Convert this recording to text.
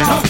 Don't